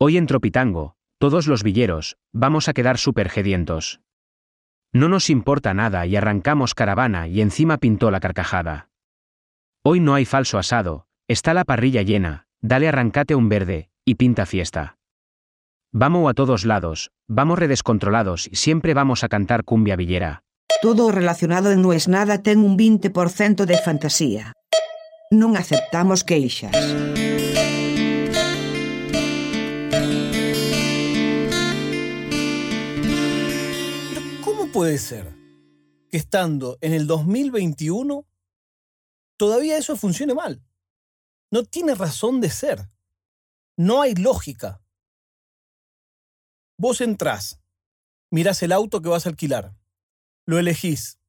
Hoy en Tropitango, todos los villeros, vamos a quedar súper gedientos. No nos importa nada y arrancamos caravana y encima pintó la carcajada. Hoy no hay falso asado, está la parrilla llena, dale arrancate un verde, y pinta fiesta. Vamos a todos lados, vamos redescontrolados y siempre vamos a cantar cumbia villera. Todo relacionado en No es nada ten un 20% de fantasía. Non aceptamos queixas. Puede ser que estando en el 2021 todavía eso funcione mal? No tiene razón de ser. No hay lógica. Vos entrás, mirás el auto que vas a alquilar, lo elegís.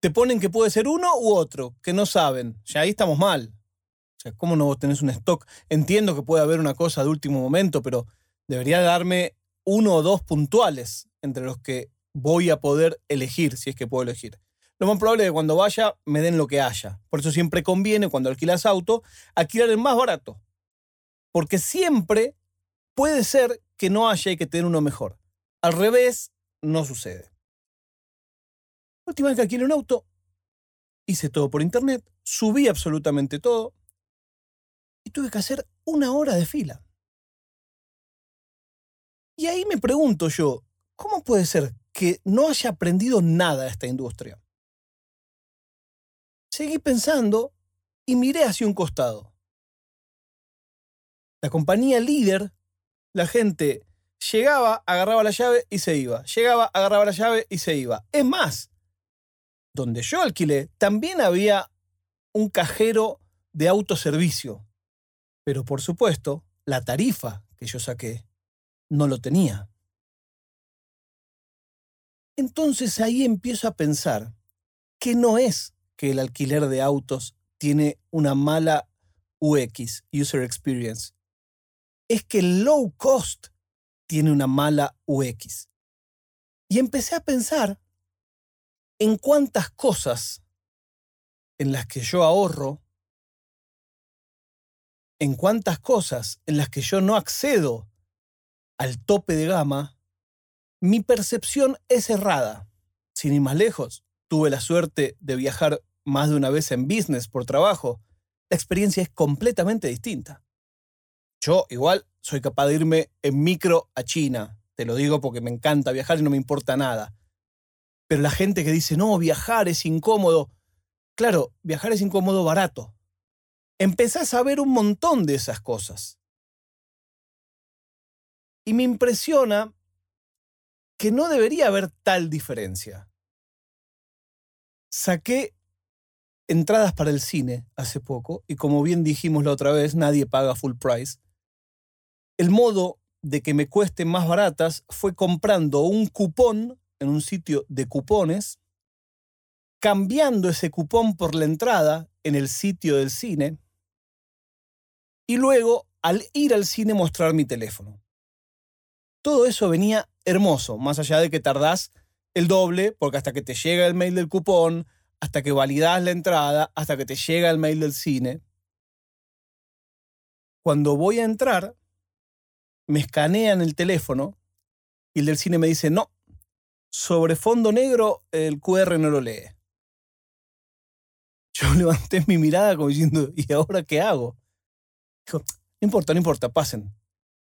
Te ponen que puede ser uno u otro, que no saben. Ya ahí estamos mal. O sea, ¿cómo no vos tenés un stock? Entiendo que puede haber una cosa de último momento, pero debería darme uno o dos puntuales entre los que voy a poder elegir, si es que puedo elegir. Lo más probable es que cuando vaya me den lo que haya. Por eso siempre conviene, cuando alquilas auto, alquilar el más barato. Porque siempre puede ser que no haya y que tener uno mejor. Al revés, no sucede. La última vez que alquilé un auto, hice todo por internet, subí absolutamente todo y tuve que hacer una hora de fila. Y ahí me pregunto yo, ¿cómo puede ser que no haya aprendido nada de esta industria? Seguí pensando y miré hacia un costado. La compañía líder, la gente llegaba, agarraba la llave y se iba. Llegaba, agarraba la llave y se iba. Es más, donde yo alquilé, también había un cajero de autoservicio. Pero por supuesto, la tarifa que yo saqué no lo tenía. Entonces ahí empiezo a pensar que no es que el alquiler de autos tiene una mala UX, User Experience. Es que el low cost tiene una mala UX. Y empecé a pensar en cuántas cosas en las que yo ahorro, en cuántas cosas en las que yo no accedo al tope de gama, mi percepción es errada. Sin ir más lejos, tuve la suerte de viajar más de una vez en business por trabajo. La experiencia es completamente distinta. Yo igual soy capaz de irme en micro a China. Te lo digo porque me encanta viajar y no me importa nada. Pero la gente que dice, no, viajar es incómodo. Claro, viajar es incómodo barato. Empezás a ver un montón de esas cosas. Y me impresiona que no debería haber tal diferencia. Saqué entradas para el cine hace poco y como bien dijimos la otra vez, nadie paga full price. El modo de que me cuesten más baratas fue comprando un cupón en un sitio de cupones, cambiando ese cupón por la entrada en el sitio del cine y luego al ir al cine mostrar mi teléfono. Todo eso venía hermoso, más allá de que tardás el doble, porque hasta que te llega el mail del cupón, hasta que validas la entrada, hasta que te llega el mail del cine. Cuando voy a entrar, me escanean el teléfono y el del cine me dice, no, sobre fondo negro el QR no lo lee. Yo levanté mi mirada como diciendo, ¿y ahora qué hago? Dijo, no importa, no importa, pasen.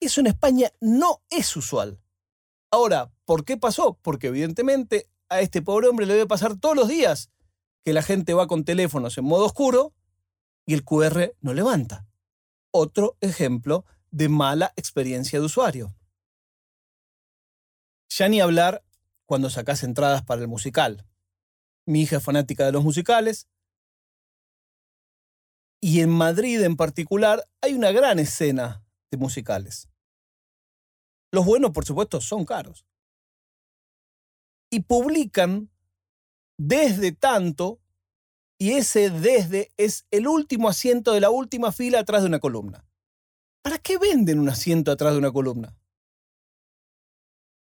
Eso en España no es usual. Ahora, ¿por qué pasó? Porque evidentemente a este pobre hombre le debe pasar todos los días que la gente va con teléfonos en modo oscuro y el QR no levanta. Otro ejemplo de mala experiencia de usuario. Ya ni hablar cuando sacas entradas para el musical. Mi hija es fanática de los musicales. Y en Madrid en particular hay una gran escena musicales. Los buenos, por supuesto, son caros. Y publican desde tanto, y ese desde es el último asiento de la última fila atrás de una columna. ¿Para qué venden un asiento atrás de una columna?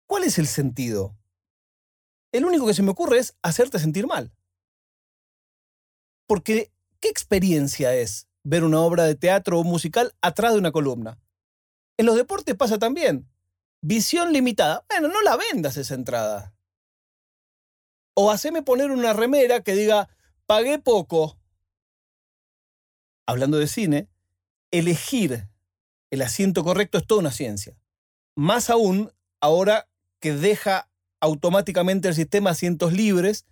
¿Cuál es el sentido? El único que se me ocurre es hacerte sentir mal. Porque, ¿qué experiencia es ver una obra de teatro o musical atrás de una columna? En los deportes pasa también. Visión limitada. Bueno, no la vendas esa entrada. O haceme poner una remera que diga, pagué poco. Hablando de cine, elegir el asiento correcto es toda una ciencia. Más aún ahora que deja automáticamente el sistema asientos libres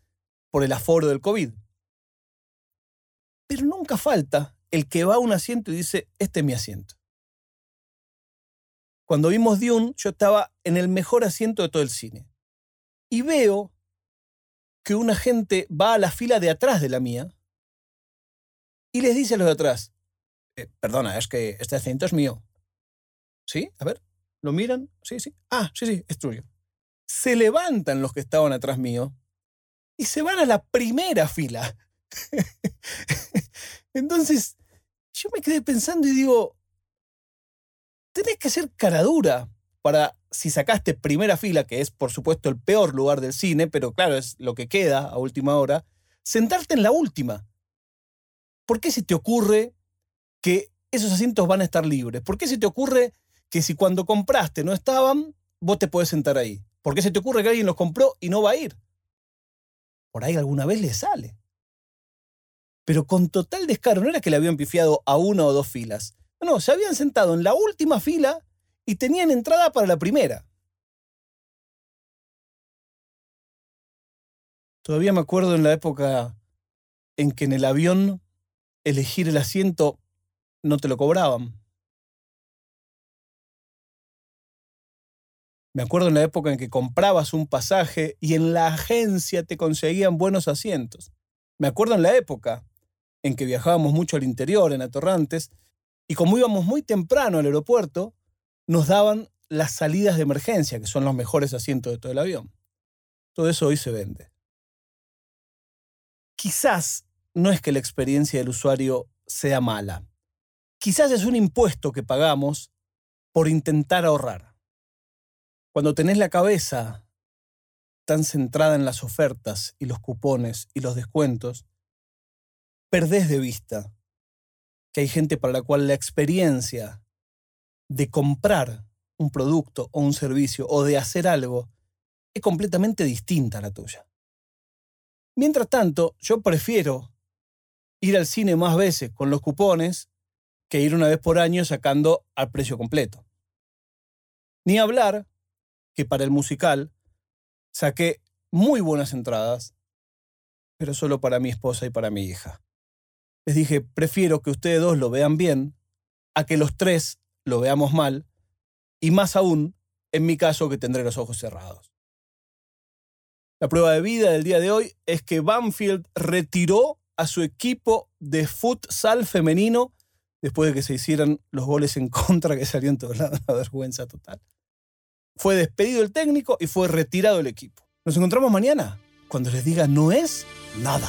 por el aforo del COVID. Pero nunca falta el que va a un asiento y dice, este es mi asiento. Cuando vimos Dune, yo estaba en el mejor asiento de todo el cine. Y veo que una gente va a la fila de atrás de la mía y les dice a los de atrás, eh, perdona, es que este asiento es mío. ¿Sí? A ver, ¿lo miran? Sí, sí. Ah, sí, sí, es tuyo. Se levantan los que estaban atrás mío y se van a la primera fila. Entonces, yo me quedé pensando y digo, tenés que ser cara dura para, si sacaste primera fila, que es por supuesto el peor lugar del cine, pero claro, es lo que queda a última hora, sentarte en la última. ¿Por qué se te ocurre que esos asientos van a estar libres? ¿Por qué se te ocurre que si cuando compraste no estaban, vos te podés sentar ahí? ¿Por qué se te ocurre que alguien los compró y no va a ir? Por ahí alguna vez le sale. Pero con total descaro, no era que le habían pifiado a una o dos filas. No, se habían sentado en la última fila y tenían entrada para la primera. Todavía me acuerdo en la época en que en el avión elegir el asiento no te lo cobraban. Me acuerdo en la época en que comprabas un pasaje y en la agencia te conseguían buenos asientos. Me acuerdo en la época en que viajábamos mucho al interior, en Atorrantes, y como íbamos muy temprano al aeropuerto, nos daban las salidas de emergencia, que son los mejores asientos de todo el avión. Todo eso hoy se vende. Quizás no es que la experiencia del usuario sea mala. Quizás es un impuesto que pagamos por intentar ahorrar. Cuando tenés la cabeza tan centrada en las ofertas y los cupones y los descuentos, perdés de vista que hay gente para la cual la experiencia de comprar un producto o un servicio o de hacer algo es completamente distinta a la tuya. Mientras tanto, yo prefiero ir al cine más veces con los cupones que ir una vez por año sacando al precio completo. Ni hablar que para el musical saqué muy buenas entradas, pero solo para mi esposa y para mi hija les dije, prefiero que ustedes dos lo vean bien a que los tres lo veamos mal, y más aún, en mi caso, que tendré los ojos cerrados. La prueba de vida del día de hoy es que Banfield retiró a su equipo de futsal femenino después de que se hicieran los goles en contra que salió en todos lados, una vergüenza total. Fue despedido el técnico y fue retirado el equipo. Nos encontramos mañana cuando les diga no es nada.